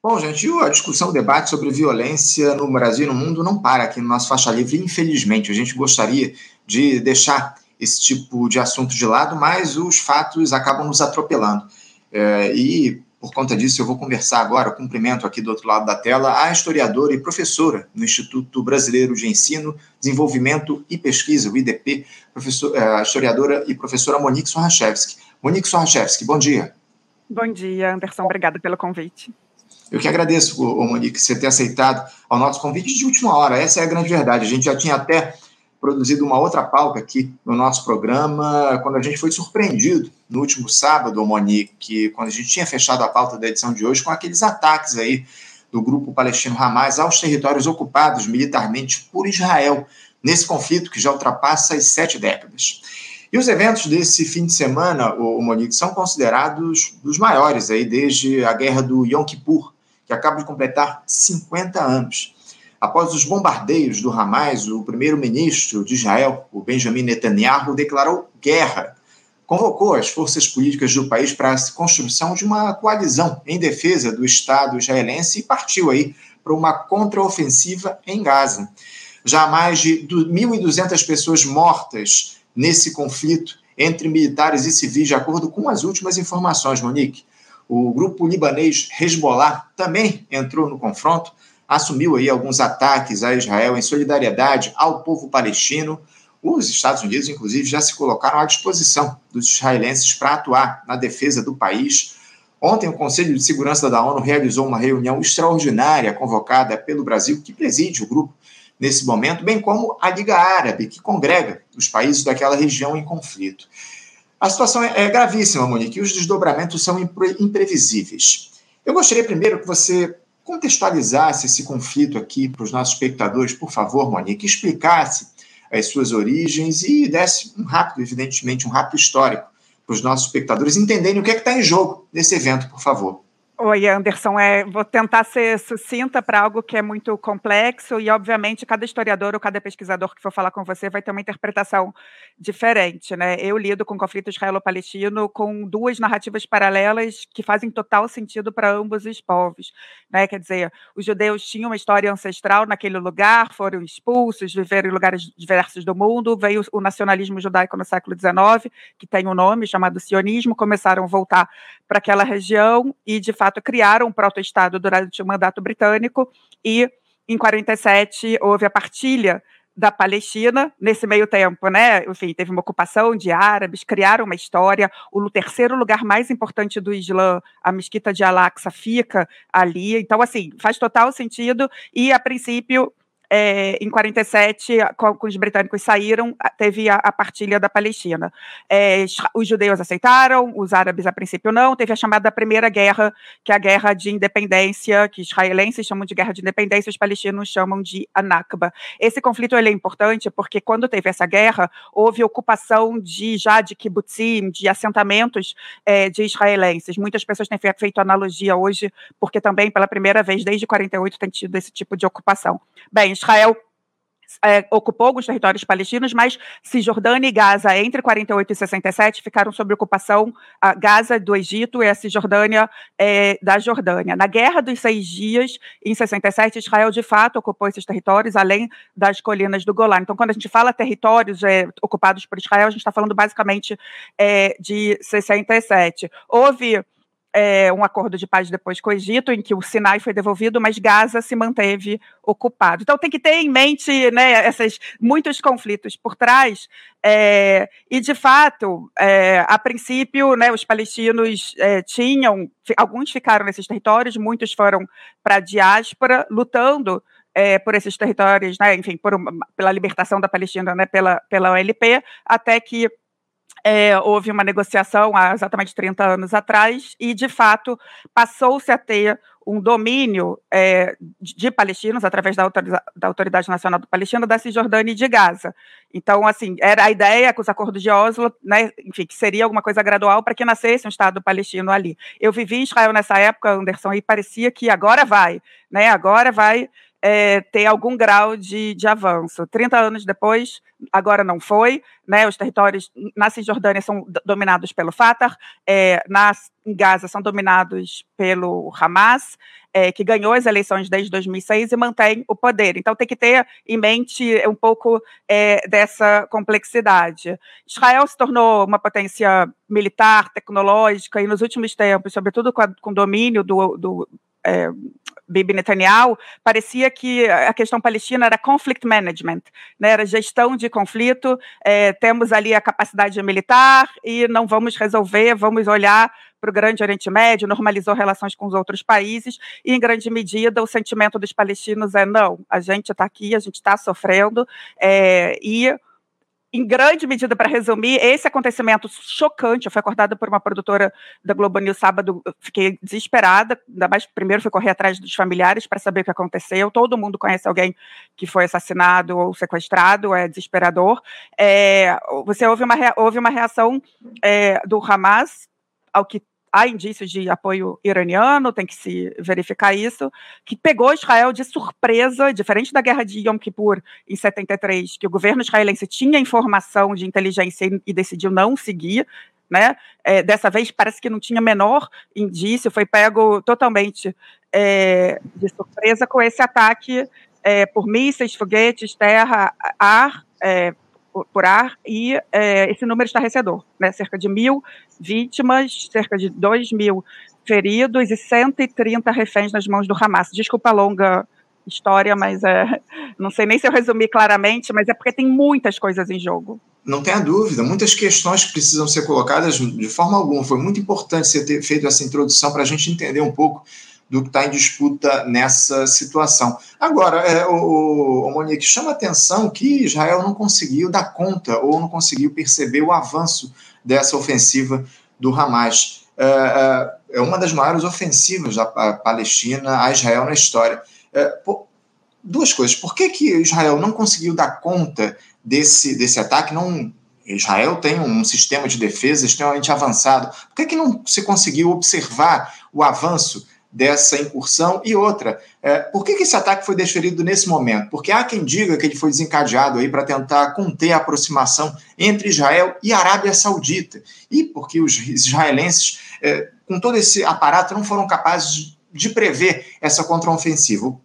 Bom, gente, a discussão, o debate sobre violência no Brasil e no mundo não para aqui no nosso Faixa Livre, infelizmente. A gente gostaria de deixar esse tipo de assunto de lado, mas os fatos acabam nos atropelando. É, e, por conta disso, eu vou conversar agora, cumprimento aqui do outro lado da tela, a historiadora e professora no Instituto Brasileiro de Ensino, Desenvolvimento e Pesquisa, o IDP, é, a historiadora e professora Monique Sorachevski. Monique Sorachevski, bom dia. Bom dia, Anderson. Obrigada pelo convite. Eu que agradeço, Monique, você ter aceitado ao nosso convite de última hora. Essa é a grande verdade. A gente já tinha até produzido uma outra pauta aqui no nosso programa, quando a gente foi surpreendido no último sábado, Monique, quando a gente tinha fechado a pauta da edição de hoje, com aqueles ataques aí do grupo palestino Hamas aos territórios ocupados militarmente por Israel, nesse conflito que já ultrapassa as sete décadas. E os eventos desse fim de semana, o Monique, são considerados dos maiores aí desde a guerra do Yom Kippur, que acaba de completar 50 anos. Após os bombardeios do Hamas, o primeiro-ministro de Israel, o Benjamin Netanyahu, declarou guerra. Convocou as forças políticas do país para a construção de uma coalizão em defesa do Estado israelense e partiu aí para uma contraofensiva em Gaza. Já mais de 1.200 pessoas mortas nesse conflito entre militares e civis, de acordo com as últimas informações, Monique. O grupo libanês Hezbollah também entrou no confronto, assumiu aí alguns ataques a Israel em solidariedade ao povo palestino. Os Estados Unidos, inclusive, já se colocaram à disposição dos israelenses para atuar na defesa do país. Ontem, o Conselho de Segurança da ONU realizou uma reunião extraordinária convocada pelo Brasil, que preside o grupo nesse momento, bem como a Liga Árabe, que congrega os países daquela região em conflito. A situação é, é gravíssima, Monique, e os desdobramentos são impre imprevisíveis. Eu gostaria primeiro que você contextualizasse esse conflito aqui para os nossos espectadores, por favor, Monique, explicasse as suas origens e desse um rápido, evidentemente, um rápido histórico para os nossos espectadores entenderem o que é que está em jogo nesse evento, por favor. Oi, Anderson. É, vou tentar ser sucinta para algo que é muito complexo e, obviamente, cada historiador ou cada pesquisador que for falar com você vai ter uma interpretação diferente. Né? Eu lido com o conflito israelo-palestino com duas narrativas paralelas que fazem total sentido para ambos os povos. Né? Quer dizer, os judeus tinham uma história ancestral naquele lugar, foram expulsos, viveram em lugares diversos do mundo, veio o nacionalismo judaico no século XIX, que tem um nome chamado sionismo, começaram a voltar para aquela região e, de fato, fato, criaram um proto-estado durante o mandato britânico e, em 47, houve a partilha da Palestina nesse meio tempo, né? Enfim, teve uma ocupação de árabes, criaram uma história. O terceiro lugar mais importante do Islã, a mesquita de Al-Aqsa, fica ali. Então, assim, faz total sentido. E, a princípio, é, em 47, quando os britânicos saíram, teve a, a partilha da Palestina. É, os judeus aceitaram, os árabes a princípio não. Teve a chamada Primeira Guerra, que é a guerra de independência, que israelenses chamam de guerra de independência, os palestinos chamam de Anakba. Esse conflito ele é importante porque quando teve essa guerra, houve ocupação de já de kibbutzim, de assentamentos é, de israelenses. Muitas pessoas têm feito analogia hoje, porque também pela primeira vez desde 48 tem tido esse tipo de ocupação. Bem, Israel é, ocupou alguns territórios palestinos, mas Cisjordânia e Gaza, entre 48 e 67, ficaram sob ocupação a Gaza do Egito e a Cisjordânia é, da Jordânia. Na Guerra dos Seis Dias, em 67, Israel de fato ocupou esses territórios, além das colinas do Golan. Então, quando a gente fala territórios é, ocupados por Israel, a gente está falando basicamente é, de 67. Houve é, um acordo de paz depois com o Egito, em que o Sinai foi devolvido, mas Gaza se manteve ocupado. Então tem que ter em mente né, esses muitos conflitos por trás. É, e de fato, é, a princípio, né, os palestinos é, tinham, alguns ficaram nesses territórios, muitos foram para a diáspora, lutando é, por esses territórios, né, enfim, por, pela libertação da Palestina, né, pela, pela OLP, até que é, houve uma negociação há exatamente 30 anos atrás e, de fato, passou-se a ter um domínio é, de palestinos através da, da, Autoridade Nacional do Palestina, da Cisjordânia e de Gaza. Então, assim, era a ideia com os acordos de Oslo, né, enfim, que seria alguma coisa gradual para que nascesse um Estado palestino ali. Eu vivi em Israel nessa época, Anderson, e parecia que agora vai, né, agora vai é, ter algum grau de, de avanço. 30 anos depois, agora não foi, né? Os territórios na Cisjordânia são dominados pelo Fatah, é, na, em Gaza são dominados pelo Hamas, é, que ganhou as eleições desde 2006 e mantém o poder. Então tem que ter em mente um pouco é, dessa complexidade. Israel se tornou uma potência militar, tecnológica, e nos últimos tempos, sobretudo com, o domínio do, do é, Bibi Netanyahu, parecia que a questão palestina era conflict management, né, era gestão de conflito, é, temos ali a capacidade militar e não vamos resolver, vamos olhar para o Grande Oriente Médio, normalizou relações com os outros países, e em grande medida o sentimento dos palestinos é não, a gente está aqui, a gente está sofrendo, é, e em grande medida, para resumir, esse acontecimento chocante, eu fui acordada por uma produtora da Globo News sábado, fiquei desesperada, ainda mais primeiro fui correr atrás dos familiares para saber o que aconteceu, todo mundo conhece alguém que foi assassinado ou sequestrado, é desesperador. É, você houve uma, uma reação é, do Hamas, ao que há indícios de apoio iraniano, tem que se verificar isso, que pegou Israel de surpresa, diferente da guerra de Yom Kippur em 73, que o governo israelense tinha informação de inteligência e, e decidiu não seguir, né? É, dessa vez parece que não tinha menor indício, foi pego totalmente é, de surpresa com esse ataque é, por mísseis, foguetes, terra, ar, é, por ar, e é, esse número estarrecedor, né? cerca de mil vítimas, cerca de dois mil feridos e 130 reféns nas mãos do Hamas. Desculpa a longa história, mas é, não sei nem se eu resumi claramente, mas é porque tem muitas coisas em jogo. Não tenha dúvida, muitas questões precisam ser colocadas de forma alguma. Foi muito importante você ter feito essa introdução para a gente entender um pouco do que está em disputa nessa situação. Agora, é, o, o Monique, chama atenção que Israel não conseguiu dar conta ou não conseguiu perceber o avanço dessa ofensiva do Hamas. É, é, é uma das maiores ofensivas da Palestina a Israel na história. É, por, duas coisas. Por que, que Israel não conseguiu dar conta desse, desse ataque? Não, Israel tem um sistema de defesa extremamente avançado. Por que, que não se conseguiu observar o avanço dessa incursão? E outra, é, por que, que esse ataque foi desferido nesse momento? Porque há quem diga que ele foi desencadeado aí para tentar conter a aproximação entre Israel e Arábia Saudita. E porque os israelenses, é, com todo esse aparato, não foram capazes de prever essa contraofensiva.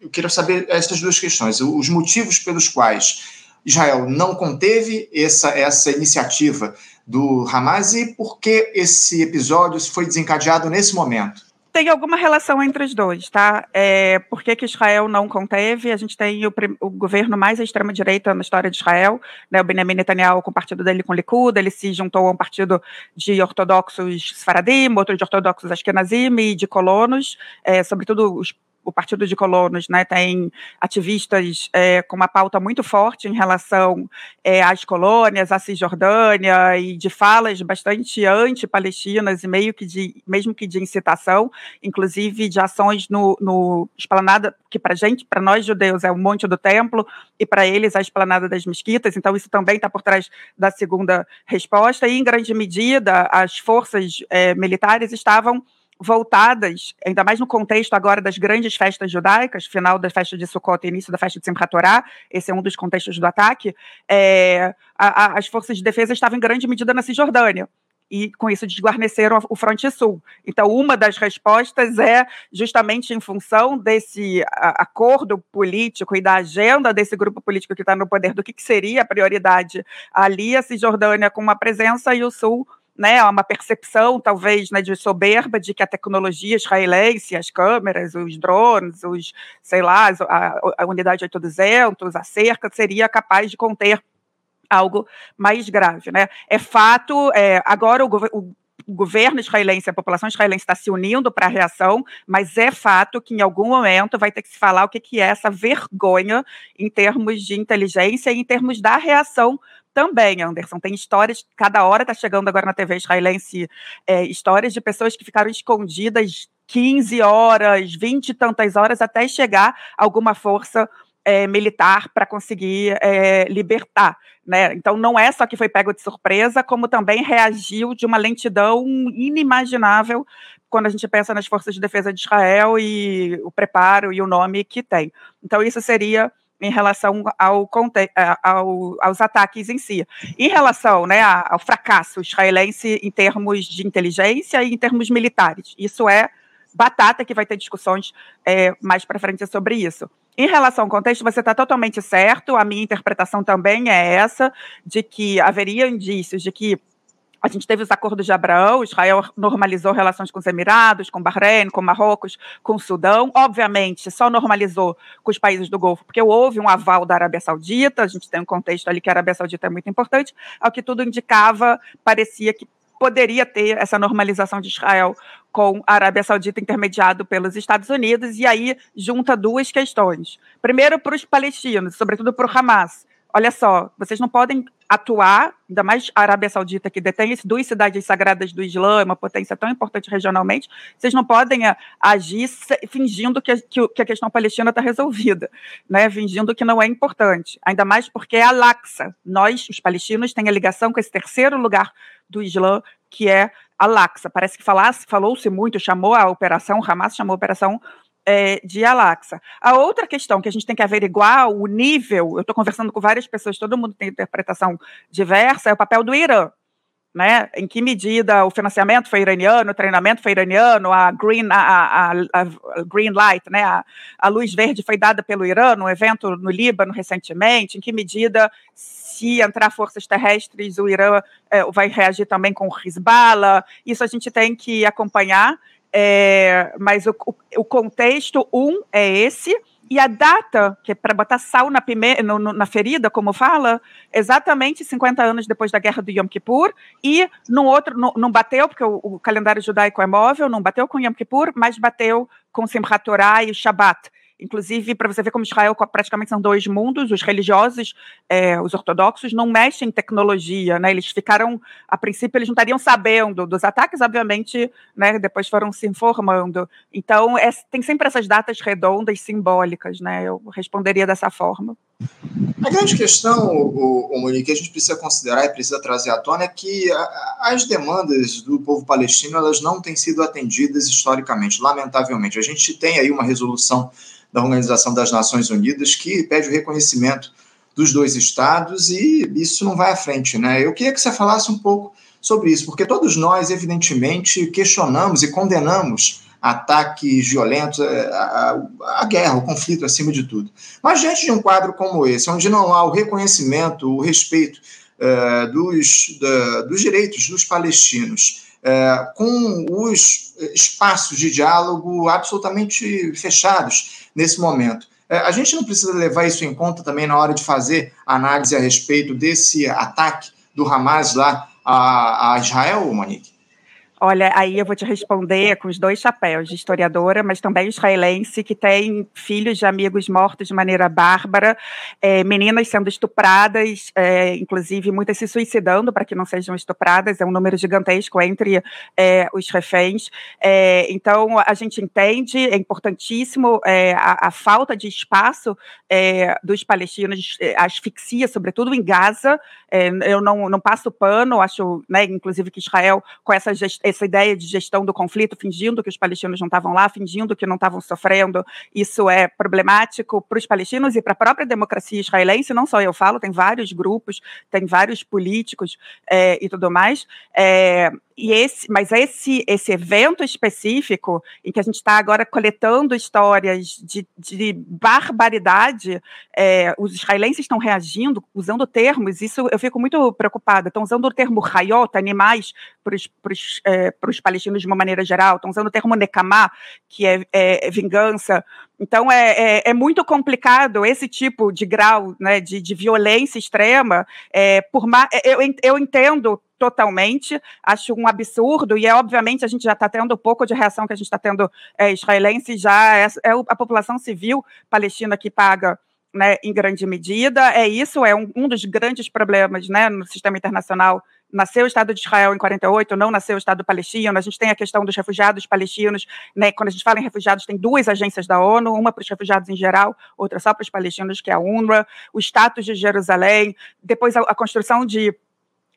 Eu quero saber essas duas questões, os motivos pelos quais Israel não conteve essa, essa iniciativa do Hamas e por que esse episódio foi desencadeado nesse momento tem alguma relação entre os dois, tá? É, por que, que Israel não conteve? A gente tem o, o governo mais extrema-direita na história de Israel, né, o Benjamin Netanyahu com o partido dele com o Likud, ele se juntou a um partido de ortodoxos Sfaradim, outro de ortodoxos Ashkenazim e de colonos, é, sobretudo os o Partido de Colonos né, tem ativistas é, com uma pauta muito forte em relação é, às colônias, à Cisjordânia, e de falas bastante anti-palestinas e meio que de, mesmo que de incitação, inclusive de ações no, no esplanada, que para gente, para nós judeus, é o Monte do Templo, e para eles a esplanada das mesquitas, então isso também está por trás da segunda resposta, e em grande medida as forças é, militares estavam voltadas, ainda mais no contexto agora das grandes festas judaicas, final da festa de Sukkot e início da festa de Simchat Torah, esse é um dos contextos do ataque, é, a, a, as forças de defesa estavam em grande medida na Cisjordânia, e com isso desguarneceram o fronte sul. Então, uma das respostas é justamente em função desse acordo político e da agenda desse grupo político que está no poder, do que, que seria a prioridade ali, a Cisjordânia com uma presença e o sul né, uma percepção, talvez, né, de soberba de que a tecnologia israelense, as câmeras, os drones, os, sei lá, a, a unidade 800, a cerca, seria capaz de conter algo mais grave, né? É fato, é, agora o, o o governo israelense, a população israelense está se unindo para a reação, mas é fato que em algum momento vai ter que se falar o que, que é essa vergonha em termos de inteligência e em termos da reação também, Anderson. Tem histórias, cada hora está chegando agora na TV israelense, é, histórias de pessoas que ficaram escondidas 15 horas, 20 e tantas horas, até chegar alguma força é, militar para conseguir é, libertar. Né? Então, não é só que foi pego de surpresa, como também reagiu de uma lentidão inimaginável quando a gente pensa nas forças de defesa de Israel e o preparo e o nome que tem. Então, isso seria em relação ao, ao, aos ataques em si. Em relação né, ao fracasso israelense em termos de inteligência e em termos militares, isso é batata que vai ter discussões é, mais para frente sobre isso. Em relação ao contexto, você está totalmente certo. A minha interpretação também é essa, de que haveria indícios de que a gente teve os acordos de Abraão, Israel normalizou relações com os Emirados, com Bahrein, com Marrocos, com o Sudão. Obviamente, só normalizou com os países do Golfo, porque houve um aval da Arábia Saudita. A gente tem um contexto ali que a Arábia Saudita é muito importante. Ao que tudo indicava, parecia que poderia ter essa normalização de Israel com a Arábia Saudita intermediado pelos Estados Unidos, e aí junta duas questões. Primeiro, para os palestinos, sobretudo para o Hamas olha só, vocês não podem atuar, ainda mais a Arábia Saudita, que detém duas cidades sagradas do Islã, uma potência tão importante regionalmente, vocês não podem eh, agir fingindo que, que a questão palestina está resolvida, né? fingindo que não é importante, ainda mais porque é a Laxa. Nós, os palestinos, temos a ligação com esse terceiro lugar do Islã, que é a Laxa. Parece que falou-se muito, chamou a operação, Hamas chamou a operação é, de Alaxa. A outra questão que a gente tem que averiguar, o nível, eu estou conversando com várias pessoas, todo mundo tem interpretação diversa, é o papel do Irã. Né? Em que medida o financiamento foi iraniano, o treinamento foi iraniano, a green, a, a, a green light, né? A, a, luz verde foi dada pelo Irã no evento no Líbano recentemente. Em que medida, se entrar forças terrestres, o Irã é, vai reagir também com o Hezbollah? Isso a gente tem que acompanhar. É, mas o, o, contexto, um, é esse, e a data, que é para botar sal na, pime, no, no, na ferida, como fala, exatamente 50 anos depois da guerra do Yom Kippur, e no outro, não bateu, porque o, o, calendário judaico é móvel, não bateu com Yom Kippur, mas bateu com Simchat Torah e Shabbat. Inclusive, para você ver como Israel praticamente são dois mundos, os religiosos, é, os ortodoxos, não mexem em tecnologia, né? Eles ficaram, a princípio, eles não estariam sabendo dos ataques, obviamente, né? Depois foram se informando. Então, é, tem sempre essas datas redondas, simbólicas, né? Eu responderia dessa forma. A grande questão, o, o Monique, que a gente precisa considerar e precisa trazer à tona é que as demandas do povo palestino elas não têm sido atendidas historicamente, lamentavelmente. A gente tem aí uma resolução da Organização das Nações Unidas, que pede o reconhecimento dos dois estados e isso não vai à frente, né? Eu queria que você falasse um pouco sobre isso, porque todos nós, evidentemente, questionamos e condenamos ataques violentos, é, a, a, a, guerra, o conflito acima de tudo. Mas diante de um quadro como esse, onde não há o reconhecimento, o respeito uh, dos, da, dos direitos dos palestinos, uh, com os espaços de diálogo absolutamente fechados, nesse momento. É, a gente não precisa levar isso em conta também na hora de fazer análise a respeito desse ataque do Hamas lá a, a Israel, Monique? Olha, aí eu vou te responder com os dois chapéus, de historiadora, mas também israelense, que tem filhos de amigos mortos de maneira bárbara, é, meninas sendo estupradas, é, inclusive muitas se suicidando para que não sejam estupradas, é um número gigantesco entre é, os reféns. É, então, a gente entende, é importantíssimo é, a, a, falta de espaço é, dos palestinos, a asfixia, sobretudo em Gaza. eu não, não passo pano, acho, né, inclusive, que Israel, com essa gestão, essa ideia de gestão do conflito, fingindo que os palestinos não estavam lá, fingindo que não estavam sofrendo, isso é problemático para os palestinos e para a própria democracia israelense, não só eu falo, tem vários grupos, tem vários políticos é, e tudo mais. É, e esse, mas esse, esse evento específico, em que a gente está agora coletando histórias de, de barbaridade, é, os israelenses estão reagindo, usando termos, isso eu fico muito preocupada. Estão usando o termo raiot, animais, para os é, palestinos de uma maneira geral, estão usando o termo nekamá, que é, é, é vingança. Então é, é, é, muito complicado esse tipo de grau né, de, de violência extrema. É, por ma eu, eu entendo totalmente, acho um absurdo, e é obviamente a gente já está tendo um pouco de reação que a gente está tendo é, israelense, já é, é, a população civil palestina que paga né, em grande medida, é isso, é um, um dos grandes problemas né, no sistema internacional nasceu o Estado de Israel em 48, não nasceu o Estado palestino. A gente tem a questão dos refugiados palestinos. Né? Quando a gente fala em refugiados, tem duas agências da ONU, uma para os refugiados em geral, outra só para os palestinos, que é a UNRWA. O status de Jerusalém, depois a, a construção de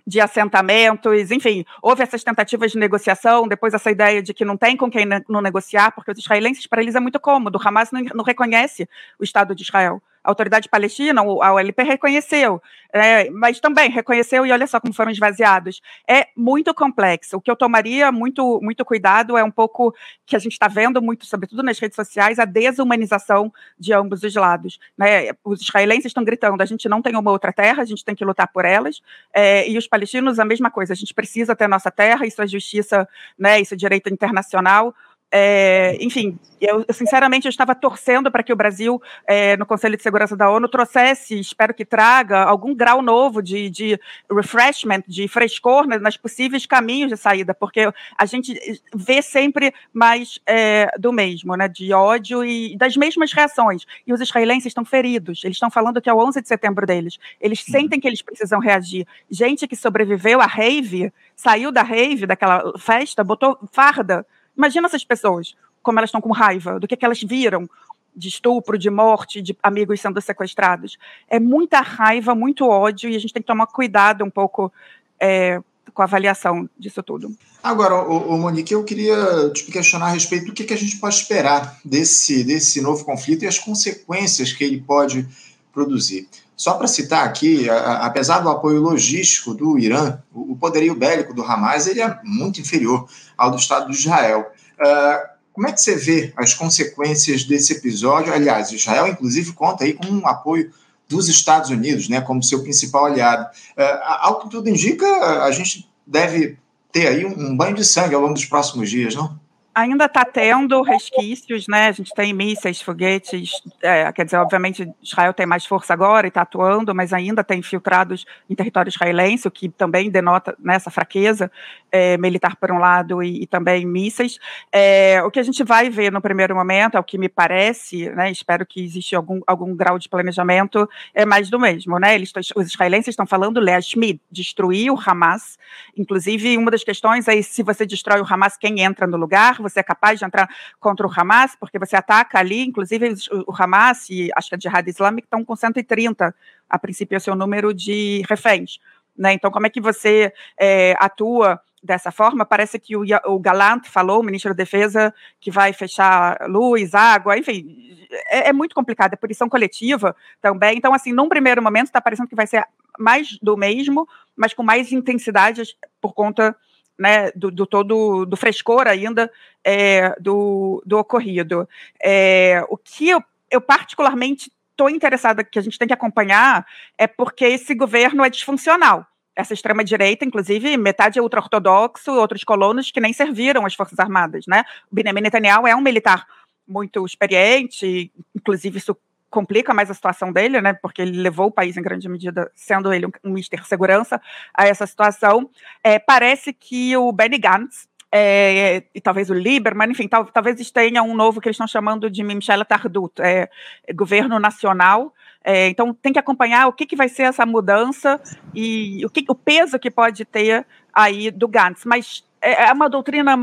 de assentamentos, enfim, houve essas tentativas de negociação, depois essa ideia de que não tem com quem não negociar, porque os israelenses, para eles é muito cômodo, o Hamas não, não reconhece o Estado de Israel a autoridade palestina, a OLP, reconheceu, é, mas também reconheceu e olha só como foram esvaziados. É muito complexo. O que eu tomaria muito, muito cuidado é um pouco que a gente está vendo muito, sobretudo nas redes sociais, a desumanização de ambos os lados. Né? Os israelenses estão gritando: a gente não tem uma outra terra, a gente tem que lutar por elas, é, e os palestinos a mesma coisa. A gente precisa ter nossa terra, isso é justiça, né? Isso é direito internacional. É, enfim, eu, sinceramente eu estava torcendo para que o Brasil, é, no Conselho de Segurança da ONU, trouxesse, espero que traga, algum grau novo de, de refreshment, de frescor né, nas possíveis caminhos de saída, porque a gente vê sempre mais é, do mesmo, né, de ódio e das mesmas reações. E os israelenses estão feridos, eles estão falando que é o 11 de setembro deles, eles uhum. sentem que eles precisam reagir. Gente que sobreviveu à rave, saiu da rave, daquela festa, botou farda Imagina essas pessoas, como elas estão com raiva, do que, que elas viram de estupro, de morte, de amigos sendo sequestrados. É muita raiva, muito ódio, e a gente tem que tomar cuidado um pouco é, com a avaliação disso tudo. Agora, o, o Monique, eu queria te questionar a respeito do que, que a gente pode esperar desse, desse novo conflito e as consequências que ele pode produzir. Só para citar aqui, a, apesar do apoio logístico do Irã, o, o, poderio bélico do Hamas ele é muito inferior ao do Estado de Israel. Uh, como é que você vê as consequências desse episódio? Aliás, Israel, inclusive, conta aí com um apoio dos Estados Unidos, né, como seu principal aliado. Uh, ao que tudo indica, a gente deve ter aí um banho de sangue ao longo dos próximos dias, não? Ainda está tendo resquícios, né? A gente tem mísseis, foguetes, é, quer dizer, obviamente Israel tem mais força agora e está atuando, mas ainda tem infiltrados em território israelense, o que também denota nessa né, fraqueza é, militar por um lado e, e também mísseis. É, o que a gente vai ver no primeiro momento, é o que me parece, né? Espero que exista algum, algum grau de planejamento, é mais do mesmo, né? Eles, os israelenses estão falando Leashmid, destruir o Hamas. Inclusive, uma das questões é se você destrói o Hamas, quem entra no lugar? Você é capaz de entrar contra o Hamas, porque você ataca ali, inclusive o Hamas e acho que a Jihad Islâmica estão com 130, a princípio é o seu número de reféns. Né? Então, como é que você é, atua dessa forma? Parece que o, o Galant falou, o ministro da Defesa, que vai fechar luz, água, enfim, é, é muito complicado, é punição coletiva também. Então, assim, num primeiro momento está parecendo que vai ser mais do mesmo, mas com mais intensidade por conta né, do, do, todo do frescor ainda é, do, do ocorrido. É, o que eu, eu particularmente estou interessada que a gente tem que acompanhar é porque esse governo é disfuncional. Essa extrema-direita, inclusive, metade é ultra-ortodoxo, outros colonos que nem serviram as Forças Armadas. Né? O Benjamin Netanyahu é um militar muito experiente, inclusive isso complica mais a situação dele, né, porque ele levou o país em grande medida, sendo ele um, mister segurança, a essa situação. É, parece que o Benny Gantz, é, e talvez o Lieberman, enfim, tal, talvez tenha um novo que eles estão chamando de Michel Tardut, é, governo nacional, é, então tem que acompanhar o que, que vai ser essa mudança e o, que, o peso que pode ter aí do Gantz, mas é, é uma doutrina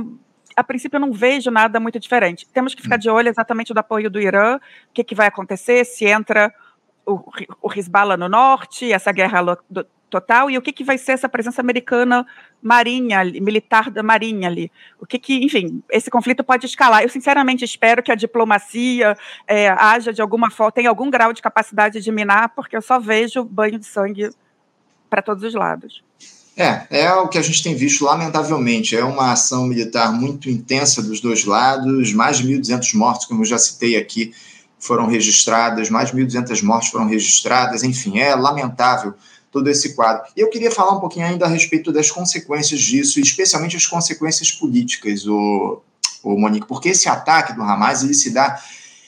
a princípio eu não vejo nada muito diferente. Temos que ficar hum. de olho exatamente do apoio do Irã, o que, que vai acontecer, se entra o, o Hezbollah no norte, essa guerra do, total, e o que, que vai ser essa presença americana marinha, militar da marinha ali. O que que, enfim, esse conflito pode escalar. Eu sinceramente espero que a diplomacia é, haja de alguma forma, tenha algum grau de capacidade de minar, porque eu só vejo banho de sangue para todos os lados. É, é o que a gente tem visto, lamentavelmente. É uma ação militar muito intensa dos dois lados, mais de 1.200 mortos, como eu já citei aqui, foram registradas, mais de 1.200 mortes foram registradas, enfim, é lamentável todo esse quadro. E eu queria falar um pouquinho ainda a respeito das consequências disso, especialmente as consequências políticas, o, o Monique, porque esse ataque do Hamas ele se dá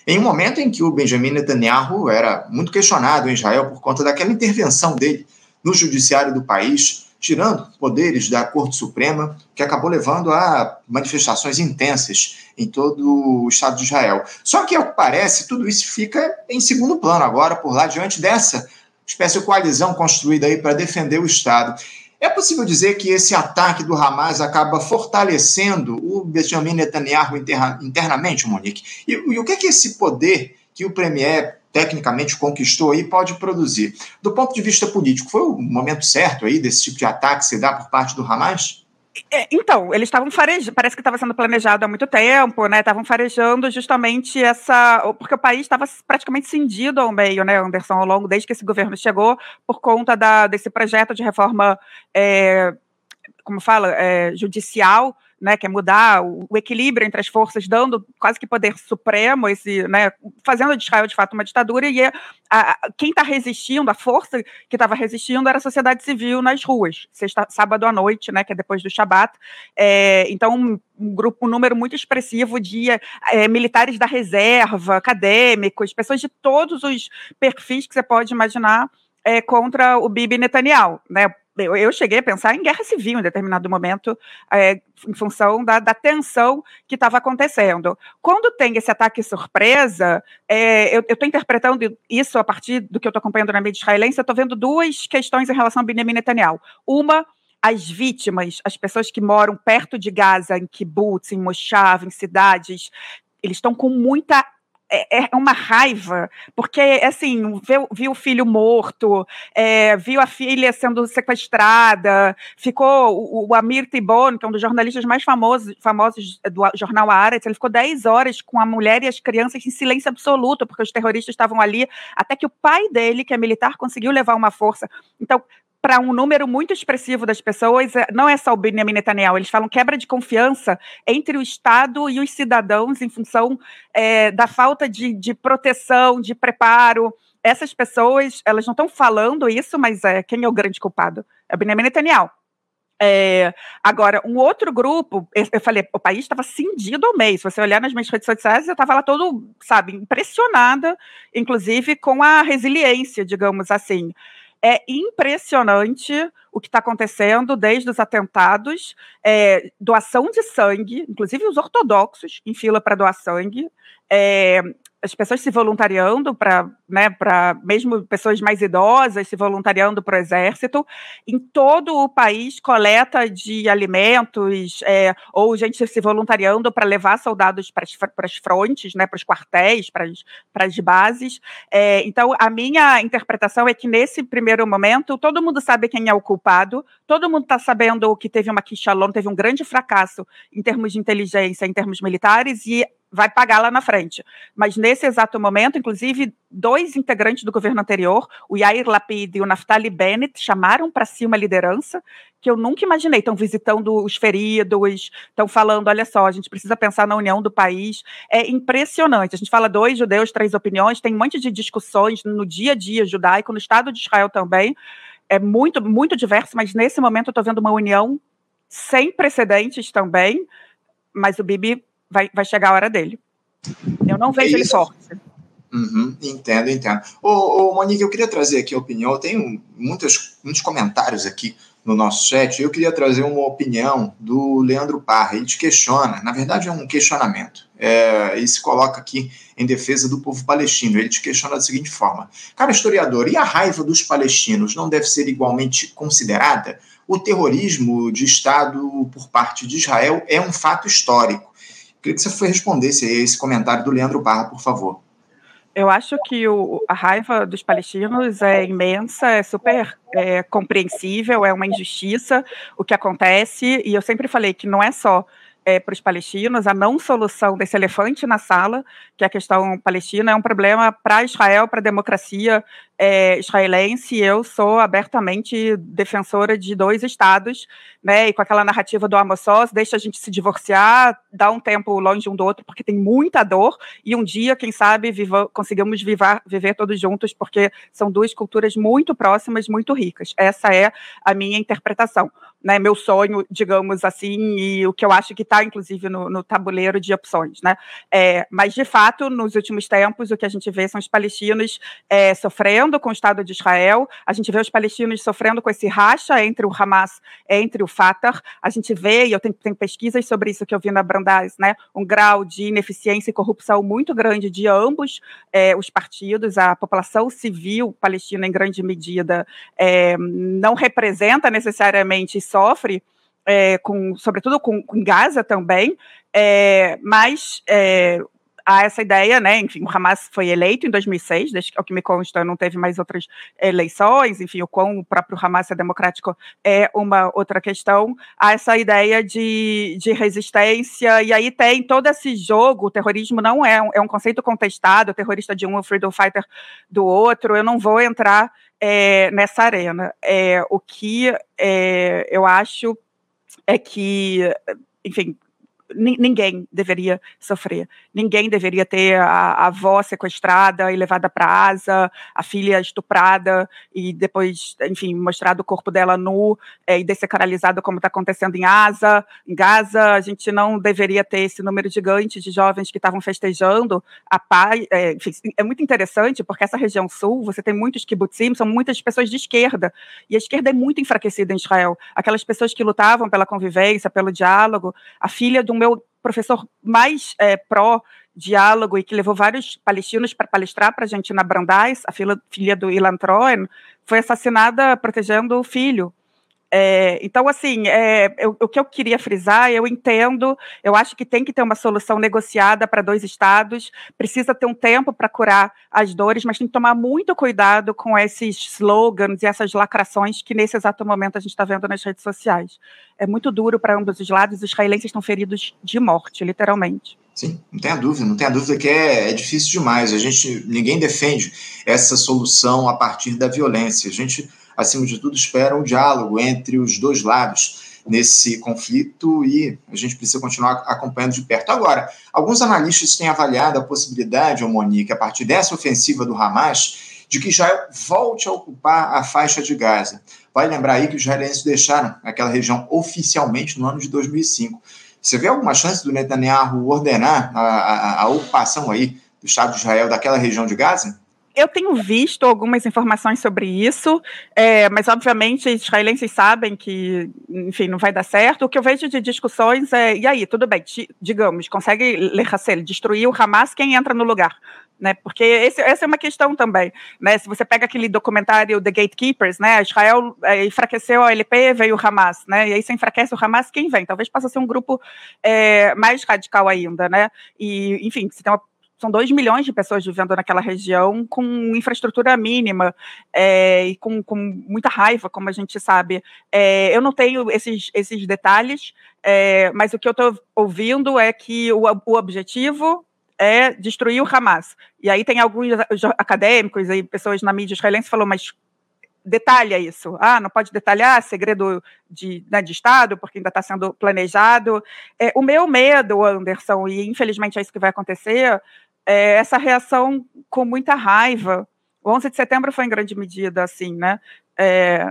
em um momento em que o Benjamin Netanyahu era muito questionado em Israel por conta daquela intervenção dele no judiciário do país, tirando poderes da Corte Suprema, que acabou levando a manifestações intensas em todo o Estado de Israel. Só que, ao que parece, tudo isso fica em segundo plano agora, por lá, diante dessa espécie de coalizão construída aí para defender o Estado. É possível dizer que esse ataque do Hamas acaba fortalecendo o Benjamin Netanyahu internamente, Monique? E, e o que é que esse poder que o Premier tecnicamente conquistou e pode produzir. Do ponto de vista político, foi o momento certo aí desse tipo de ataque se dá por parte do Hamas? É, então, eles estavam farejando, parece que estava sendo planejado há muito tempo, né? Estavam farejando justamente essa. Porque o país estava praticamente cindido ao meio, né, Anderson, ao longo, desde que esse governo chegou, por conta da, desse projeto de reforma, é, como fala, é, judicial né, que é mudar o, o, equilíbrio entre as forças, dando quase que poder supremo, esse, né, fazendo de Israel de fato uma ditadura, e a, a, quem está resistindo, a força que estava resistindo era a sociedade civil nas ruas, sexta, sábado à noite, né, que é depois do Shabat. É, então, um, um, grupo, um número muito expressivo de é, militares da reserva, acadêmicos, pessoas de todos os perfis que você pode imaginar é, contra o Bibi Netanyahu, né? Eu, eu, cheguei a pensar em guerra civil em determinado momento, é, em função da, da tensão que estava acontecendo. Quando tem esse ataque surpresa, é, eu estou interpretando isso a partir do que eu estou acompanhando na mídia israelense, eu estou vendo duas questões em relação ao Benjamin Netanyahu. Uma, as vítimas, as pessoas que moram perto de Gaza, em kibbutz, em moshav, em cidades, eles estão com muita é, é, uma raiva, porque, assim, viu, viu o filho morto, é, viu a filha sendo sequestrada, ficou o, o Amir Tibon, que é um dos jornalistas mais famosos, famosos do jornal Aretz, ele ficou 10 horas com a mulher e as crianças em silêncio absoluto, porque os terroristas estavam ali, até que o pai dele, que é militar, conseguiu levar uma força. Então, para um número muito expressivo das pessoas, é, não é só o Benjamin Netanyahu, eles falam quebra de confiança entre o Estado e os cidadãos em função é, da falta de, de, proteção, de preparo. Essas pessoas, elas não estão falando isso, mas é, quem é o grande culpado? É o Benjamin Netanyahu. É, agora, um outro grupo, eu falei, o país estava cindido ao meio. Se você olhar nas minhas redes sociais, eu estava lá todo, sabe, impressionada, inclusive com a resiliência, digamos assim. É impressionante o que está acontecendo desde os atentados, é, doação de sangue, inclusive os ortodoxos em fila para doar sangue, é, as pessoas se voluntariando para, né, para mesmo pessoas mais idosas se voluntariando para o exército, em todo o país coleta de alimentos é, ou gente se voluntariando para levar soldados para as frontes, né, para os quartéis, para as bases. É, então, a minha interpretação é que nesse primeiro momento todo mundo sabe quem é o culpado, todo mundo está sabendo que teve uma quichalon, teve um grande fracasso em termos de inteligência, em termos militares e vai pagar lá na frente. Mas nesse exato momento, inclusive, dois integrantes do governo anterior, o Yair Lapid e o Naftali Bennett, chamaram para si uma liderança que eu nunca imaginei. Estão visitando os feridos, estão falando: olha só, a gente precisa pensar na união do país. É impressionante. A gente fala dois judeus, três opiniões, tem um monte de discussões no dia a dia judaico, no Estado de Israel também. É muito, muito diverso, mas nesse momento eu estou vendo uma união sem precedentes também. Mas o Bibi vai, vai chegar a hora dele. Eu não vejo é ele forte. Uhum, entendo, entendo. Ô, ô, Monique, eu queria trazer aqui a opinião. Eu tenho muitos, muitos comentários aqui no nosso chat. Eu queria trazer uma opinião do Leandro Parra. Ele te questiona, na verdade é um questionamento. É, ele se coloca aqui em defesa do povo palestino. Ele te questiona da seguinte forma: Cara, historiador, e a raiva dos palestinos não deve ser igualmente considerada? O terrorismo de Estado por parte de Israel é um fato histórico. Queria que você respondesse esse comentário do Leandro Barra, por favor. Eu acho que o, a raiva dos palestinos é imensa, é super é, compreensível, é uma injustiça o que acontece, e eu sempre falei que não é só é, para os palestinos, a não solução desse elefante na sala, que é a questão palestina, é um problema para Israel, para a democracia é, israelense. Eu sou abertamente defensora de dois estados, né? E com aquela narrativa do Amos Oz, deixa a gente se divorciar, dá um tempo longe um do outro, porque tem muita dor, e um dia, quem sabe, viva, conseguimos vivar, viver todos juntos, porque são duas culturas muito próximas, muito ricas. Essa é a minha interpretação né, meu sonho, digamos assim, e o que eu acho que está, inclusive, no, no, tabuleiro de opções. Né? É, mas, de fato, nos últimos tempos, o que a gente vê são os palestinos é, sofrendo com o Estado de Israel, a gente vê os palestinos sofrendo com esse racha entre o Hamas entre o Fatah, a gente vê, e eu tenho, tenho pesquisas sobre isso que eu vi na Brandeis, né, um grau de ineficiência e corrupção muito grande de ambos é, os partidos, a população civil palestina, em grande medida, é, não representa necessariamente sofre, é, com, sobretudo com, com Gaza também, é, mas é, há essa ideia, né? Enfim, o Hamas foi eleito em 2006, desde que, ao que me consta, não teve mais outras eleições, enfim, o quão o próprio Hamas é democrático é uma outra questão. Há essa ideia de, de resistência, e aí tem todo esse jogo, o terrorismo não é um, é um conceito contestado, o terrorista de um, o freedom fighter do outro, eu não vou entrar é, nessa arena. É, o que é, eu acho é que, enfim, ninguém deveria sofrer. Ninguém deveria ter a, a avó sequestrada e levada para asa, a filha estuprada e depois, enfim, mostrado o corpo dela nu é, e desacralizado como está acontecendo em Asa, em Gaza. A gente não deveria ter esse número gigante de jovens que estavam festejando a paz. É, enfim, é muito interessante porque essa região sul, você tem muitos kibbutzim, são muitas pessoas de esquerda e a esquerda é muito enfraquecida em Israel. Aquelas pessoas que lutavam pela convivência, pelo diálogo. A filha do meu professor mais é, pró-diálogo e que levou vários palestinos para palestrar para a gente na Brandais, a filha, filha do Ilan Troen, foi assassinada protegendo o filho. É, então, assim, é, eu, o que eu queria frisar, eu entendo, eu acho que tem que ter uma solução negociada para dois estados, precisa ter um tempo para curar as dores, mas tem que tomar muito cuidado com esses slogans e essas lacrações que nesse exato momento a gente está vendo nas redes sociais. É muito duro para ambos os lados, os israelenses estão feridos de morte, literalmente. Sim, não tenha dúvida, não tenha dúvida que é, é, difícil demais. A gente, ninguém defende essa solução a partir da violência. A gente acima de tudo, espera um diálogo entre os dois lados nesse conflito e a gente precisa continuar acompanhando de perto. Agora, alguns analistas têm avaliado a possibilidade, Monique, a partir dessa ofensiva do Hamas, de que Israel volte a ocupar a faixa de Gaza. Vai lembrar aí que os israelenses deixaram aquela região oficialmente no ano de 2005. Você vê alguma chance do Netanyahu ordenar a, a, a ocupação aí do Estado de Israel daquela região de Gaza? Eu tenho visto algumas informações sobre isso, é, mas obviamente israelenses sabem que, enfim, não vai dar certo. O que eu vejo de discussões é, e aí, tudo bem, digamos, consegue Lerracel destruir o Hamas, quem entra no lugar? Né, porque esse, essa é uma questão também, né, se você pega aquele documentário The Gatekeepers, né, Israel é, enfraqueceu a LP, veio o Hamas, né, e aí se enfraquece o Hamas, quem vem? Talvez possa ser um grupo é, mais radical ainda, né, e enfim, se tem uma são 2 milhões de pessoas vivendo naquela região com infraestrutura mínima é, e com, com, muita raiva, como a gente sabe. É, eu não tenho esses, esses detalhes, é, mas o que eu estou ouvindo é que o, o, objetivo é destruir o Hamas. E aí tem alguns acadêmicos e pessoas na mídia israelense falou, mas detalha isso. Ah, não pode detalhar segredo de, né, de Estado, porque ainda está sendo planejado. É, o meu medo, Anderson, e infelizmente é isso que vai acontecer, é, essa reação com muita raiva. O 11 de setembro foi em grande medida assim, né? É,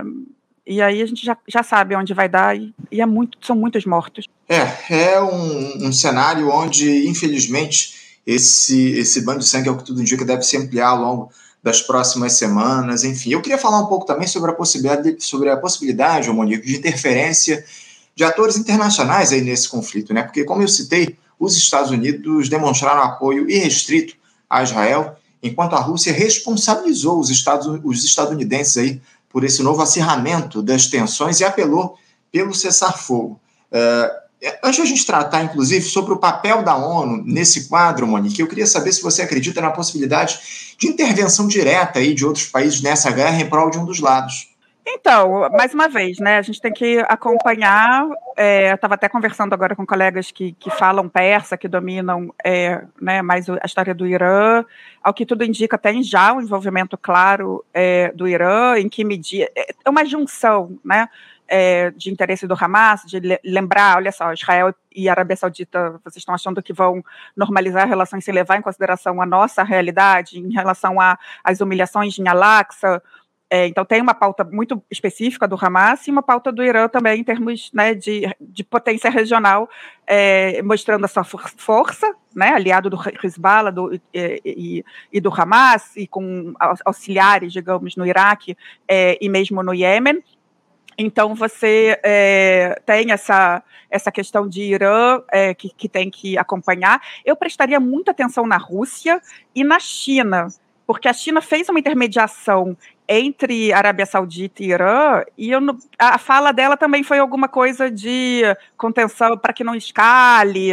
e aí a gente já, já sabe onde vai dar e, e é muito, são muitos mortos. É, é um, um cenário onde, infelizmente, esse, esse banho de sangue, é o que tudo indica, deve se ampliar ao longo das próximas semanas, enfim. Eu queria falar um pouco também sobre a possibilidade, sobre a possibilidade, Monique, de interferência de atores internacionais aí nesse conflito, né? Porque, como eu citei, os Estados Unidos demonstraram apoio irrestrito a Israel, enquanto a Rússia responsabilizou os, Estados, os estadunidenses aí por esse novo acirramento das tensões e apelou pelo cessar-fogo. Uh, antes de a gente tratar, inclusive, sobre o papel da ONU nesse quadro, Monique, eu queria saber se você acredita na possibilidade de intervenção direta aí de outros países nessa guerra em prol de um dos lados. Então, mais uma vez, né, a gente tem que acompanhar. É, eu estava até conversando agora com colegas que, que falam persa, que dominam é, né, mais a história do Irã. Ao que tudo indica, tem já um envolvimento claro é, do Irã, em que medida. É, é uma junção, né? É, de interesse do Hamas, de lembrar, olha só, Israel e Arábia Saudita, vocês estão achando que vão normalizar relações sem levar em consideração a nossa realidade em relação às humilhações em Al-Aqsa, é, então, tem uma pauta muito específica do Hamas e uma pauta do Irã também, em termos né, de, de potência regional, é, mostrando a sua for força, né, aliado do Hezbollah do, e, e, do Hamas, e com auxiliares, digamos, no Iraque é, e mesmo no Iêmen. Então, você é, tem essa, essa questão de Irã é, que, que tem que acompanhar. Eu prestaria muita atenção na Rússia e na China, porque a China fez uma intermediação entre Arábia Saudita e Irã, e eu, a fala dela também foi alguma coisa de contenção para que não escale,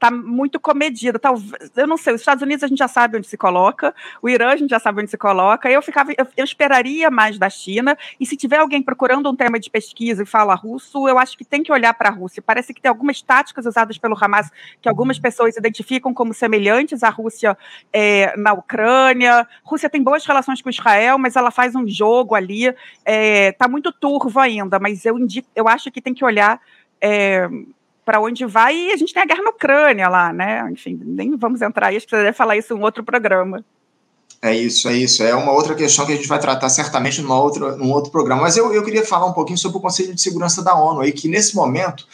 está muito comedida. Talvez, eu não sei, os Estados Unidos a gente já sabe onde se coloca, o Irã a gente já sabe onde se coloca. Eu ficava, eu, eu esperaria mais da China. E se tiver alguém procurando um tema de pesquisa e fala russo, eu acho que tem que olhar para a Rússia. Parece que tem algumas táticas usadas pelo Hamas que algumas pessoas identificam como semelhantes à Rússia é, na Ucrânia. Rússia tem boas relações com Israel, mas ela faz um jogo ali. Está é, tá muito turvo ainda, mas eu, indico, eu acho que tem que olhar. É, para onde vai, e a gente tem a guerra na Ucrânia lá, né? Enfim, nem vamos entrar aí, acho que você deve falar isso em um outro programa. É isso, é isso. É uma outra questão que a gente vai tratar certamente numa outra, num outro programa. Mas eu, eu queria falar um pouquinho sobre o Conselho de Segurança da ONU, aí, que nesse momento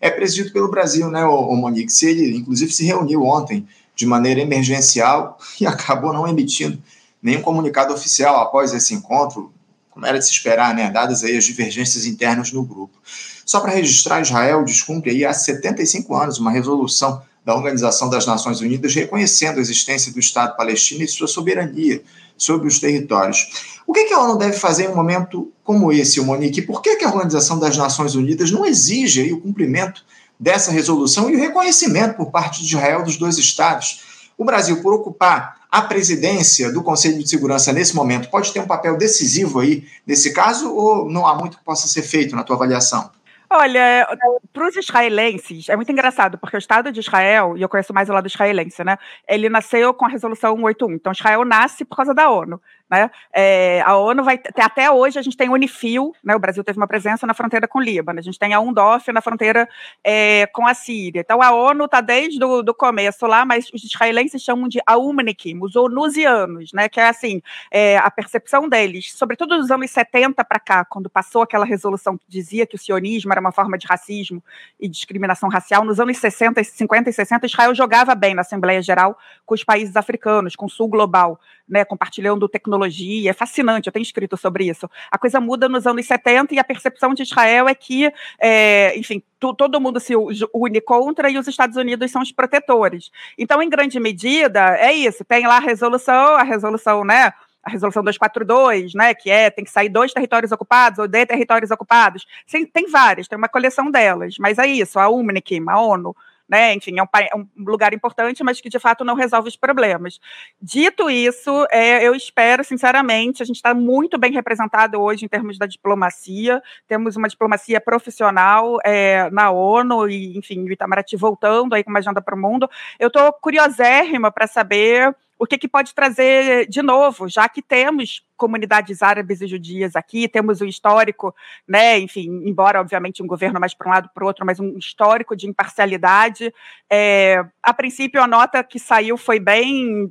é presidido pelo Brasil, né, o, o Monique? Se ele, inclusive, se reuniu ontem de maneira emergencial e acabou não emitindo nenhum comunicado oficial após esse encontro, como era de se esperar, né, dadas aí as divergências internas no grupo. Só para registrar, Israel descumpre aí há 75 anos uma resolução da Organização das Nações Unidas reconhecendo a existência do Estado palestino e sua soberania sobre os territórios. O que, a ONU deve fazer em um momento como esse, Monique? Por que, a Organização das Nações Unidas não exige o cumprimento dessa resolução e o reconhecimento por parte de Israel dos dois Estados? O Brasil, por ocupar a presidência do Conselho de Segurança nesse momento pode ter um papel decisivo aí nesse caso ou não há muito que possa ser feito na tua avaliação? Olha, para os israelenses, é muito engraçado, porque o Estado de Israel, e eu conheço mais o lado israelense, né? Ele nasceu com a resolução 181. Então, Israel nasce por causa da ONU. Né? É, a ONU vai até hoje a gente tem Unifil, né? O Brasil teve uma presença na fronteira com o Líbano, a gente tem a UNDOF na fronteira é, com a Síria. Então a ONU está desde o do começo lá, mas os israelenses chamam de Aumnikim, os onusianos, né? Que é assim é, a percepção deles, sobretudo nos anos 70 para cá, quando passou aquela resolução que dizia que o sionismo era uma forma de racismo e discriminação racial. Nos anos 60, 50 e 60, Israel jogava bem na Assembleia Geral com os países africanos, com o Sul Global né, compartilhando tecnologia, é fascinante, eu tenho escrito sobre isso. A coisa muda nos anos 70 e a percepção de Israel é que, é, enfim, todo mundo se une contra e os Estados Unidos são os protetores. Então, em grande medida, é isso, tem lá a resolução, a resolução, né, a resolução 242, né, que é tem que sair dois territórios ocupados ou de territórios ocupados. Sim, tem várias, tem uma coleção delas, mas é isso, a UNICIM, a ONU, né? Enfim, é um, é um, lugar importante, mas que de fato não resolve os problemas. Dito isso, é, eu espero, sinceramente, a gente está muito bem representado hoje em termos da diplomacia, temos uma diplomacia profissional é, na ONU, e, enfim, o Itamaraty voltando aí com uma agenda para o mundo. Eu estou curiosérrima para saber o que, que pode trazer de novo, já que temos comunidades árabes e judias aqui, temos um histórico, né, enfim, embora obviamente um governo mais para um lado para o outro, mas um histórico de imparcialidade. É, a princípio, a nota que saiu foi bem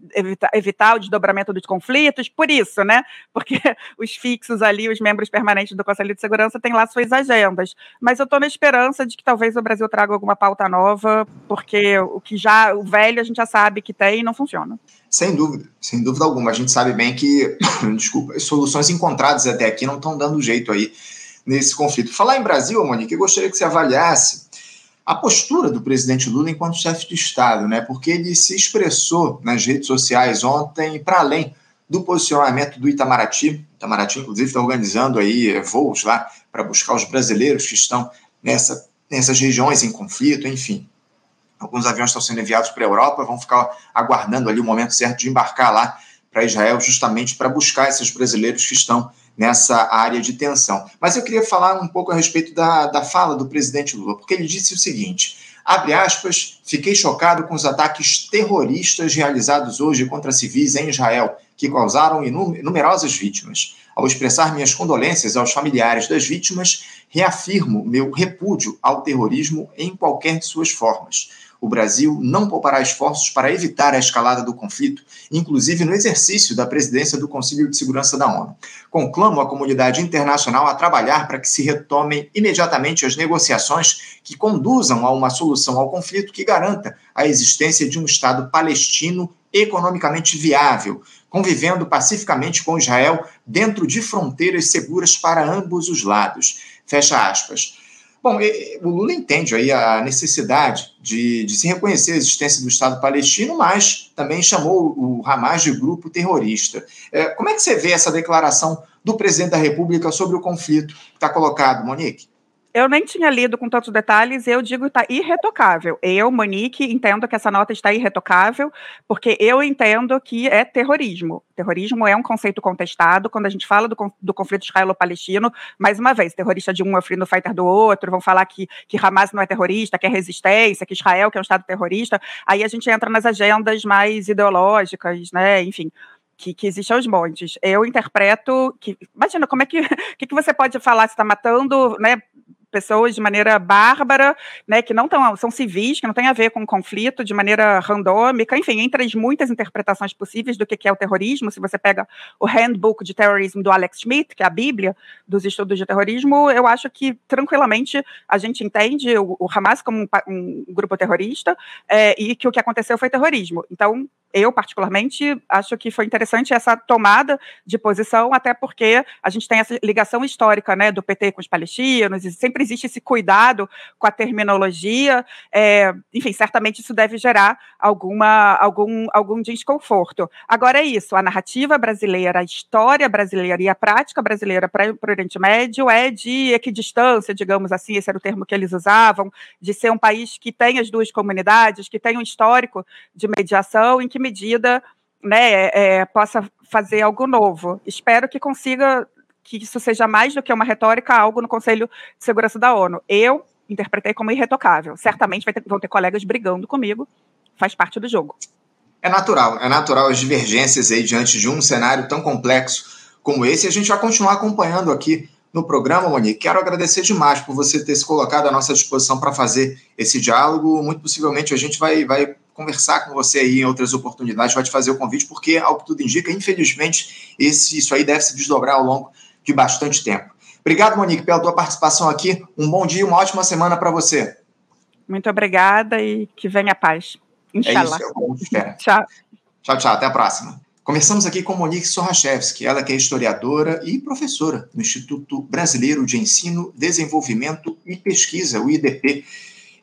evitar, o desdobramento dos conflitos, por isso, né, porque os fixos ali, os membros permanentes do Conselho de Segurança têm lá suas agendas. Mas eu estou na esperança de que talvez o Brasil traga alguma pauta nova, porque o que já, o velho a gente já sabe que tem e não funciona. Sem dúvida, sem dúvida alguma. A gente sabe bem que, desculpa, as soluções encontradas até aqui não estão dando jeito aí nesse conflito. Falar em Brasil, Monique, eu gostaria que você avaliasse a postura do presidente Lula enquanto chefe de Estado, né? Porque ele se expressou nas redes sociais ontem para além do posicionamento do Itamaraty. Itamaraty, inclusive, está organizando aí eh, voos lá para buscar os brasileiros que estão nessa, nessas regiões em conflito, enfim. Alguns aviões estão sendo enviados para a Europa, vão ficar aguardando ali o momento certo de embarcar lá para Israel, justamente para buscar esses brasileiros que estão nessa área de tensão. Mas eu queria falar um pouco a respeito da, da fala do presidente Lula, porque ele disse o seguinte: abre aspas, fiquei chocado com os ataques terroristas realizados hoje contra civis em Israel, que causaram numerosas vítimas. Ao expressar minhas condolências aos familiares das vítimas, reafirmo meu repúdio ao terrorismo em qualquer de suas formas o Brasil não poupará esforços para evitar a escalada do conflito, inclusive no exercício da presidência do Conselho de Segurança da ONU. Conclamo a comunidade internacional a trabalhar para que se retomem imediatamente as negociações que conduzam a uma solução ao conflito que garanta a existência de um Estado palestino economicamente viável, convivendo pacificamente com Israel dentro de fronteiras seguras para ambos os lados. Fecha aspas. Bom, o Lula entende aí a necessidade de, de, se reconhecer a existência do Estado palestino, mas também chamou o Hamas de grupo terrorista. É, como é que você vê essa declaração do presidente da República sobre o conflito que está colocado, Monique? Eu nem tinha lido com tantos detalhes, eu digo está irretocável. Eu, Monique, entendo que essa nota está irretocável, porque eu entendo que é terrorismo. Terrorismo é um conceito contestado. Quando a gente fala do, do conflito israelo-palestino, mais uma vez, terrorista de um é freedom fighter do outro, vão falar que, que Hamas não é terrorista, que é resistência, que Israel que é um Estado terrorista. Aí a gente entra nas agendas mais ideológicas, né? Enfim que, que existe aos montes. Eu interpreto que. Imagina, como é que, que, que você pode falar se está matando, né? Pessoas de maneira bárbara, né, que não tão, são civis, que não tem a ver com conflito, de maneira randômica, enfim, entre as muitas interpretações possíveis do que é o terrorismo, se você pega o Handbook de Terrorism do Alex Schmidt, que é a Bíblia dos estudos de terrorismo, eu acho que tranquilamente a gente entende o, o Hamas como um, um grupo terrorista é, e que o que aconteceu foi terrorismo. Então, eu, particularmente, acho que foi interessante essa tomada de posição, até porque a gente tem essa ligação histórica né, do PT com os palestinos, e sempre existe esse cuidado com a terminologia. É, enfim, certamente isso deve gerar alguma, algum, algum desconforto. Agora é isso: a narrativa brasileira, a história brasileira e a prática brasileira para o Oriente Médio é de equidistância, digamos assim, esse era o termo que eles usavam, de ser um país que tem as duas comunidades, que tem um histórico de mediação, em que medida né, é, é, possa fazer algo novo. Espero que consiga que isso seja mais do que uma retórica, algo no Conselho de Segurança da ONU. Eu interpretei como irretocável. Certamente ter, vão ter colegas brigando comigo, faz parte do jogo. É natural, é natural as divergências aí diante de um cenário tão complexo como esse. A gente vai continuar acompanhando aqui no programa, Monique. Quero agradecer demais por você ter se colocado à nossa disposição para fazer esse diálogo. Muito possivelmente a gente vai, vai conversar com você aí em outras oportunidades, vai te fazer o convite, porque, ao que tudo indica, infelizmente, esse, isso aí deve se desdobrar ao longo de bastante tempo. Obrigado, Monique, pela tua participação aqui. Um bom dia, uma ótima semana para você. Muito obrigada e que venha a paz. Inshallah. É isso, é tchau. Tchau, tchau. Até a próxima. Começamos aqui com Monique Sorrachevski, ela que é historiadora e professora no Instituto Brasileiro de Ensino, Desenvolvimento e Pesquisa, o IDP.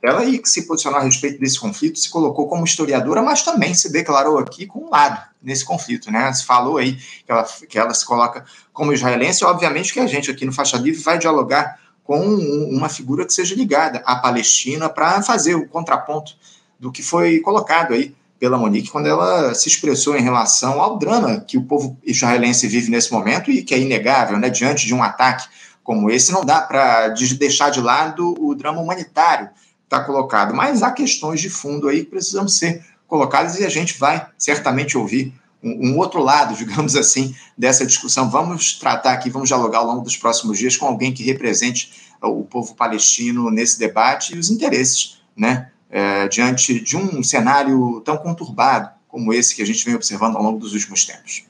Ela aí que se posicionou a respeito desse conflito, se colocou como historiadora, mas também se declarou aqui com um lado nesse conflito, né? Se falou aí que ela, que ela se coloca como israelense, obviamente que a gente aqui no Faixa Livre vai dialogar com uma figura que seja ligada à Palestina para fazer o contraponto do que foi colocado aí pela Monique quando ela se expressou em relação ao drama que o povo israelense vive nesse momento e que é inegável, né? Diante de um ataque como esse, não dá para deixar de lado o drama humanitário está colocado. Mas há questões de fundo aí que precisam ser colocadas e a gente vai certamente ouvir um, um, outro lado, digamos assim, dessa discussão. Vamos tratar aqui, vamos dialogar ao longo dos próximos dias com alguém que represente o povo palestino nesse debate e os interesses, né, é, diante de um cenário tão conturbado como esse que a gente vem observando ao longo dos últimos tempos.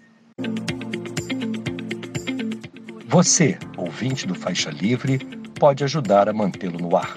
Você, ouvinte do Faixa Livre, pode ajudar a mantê-lo no ar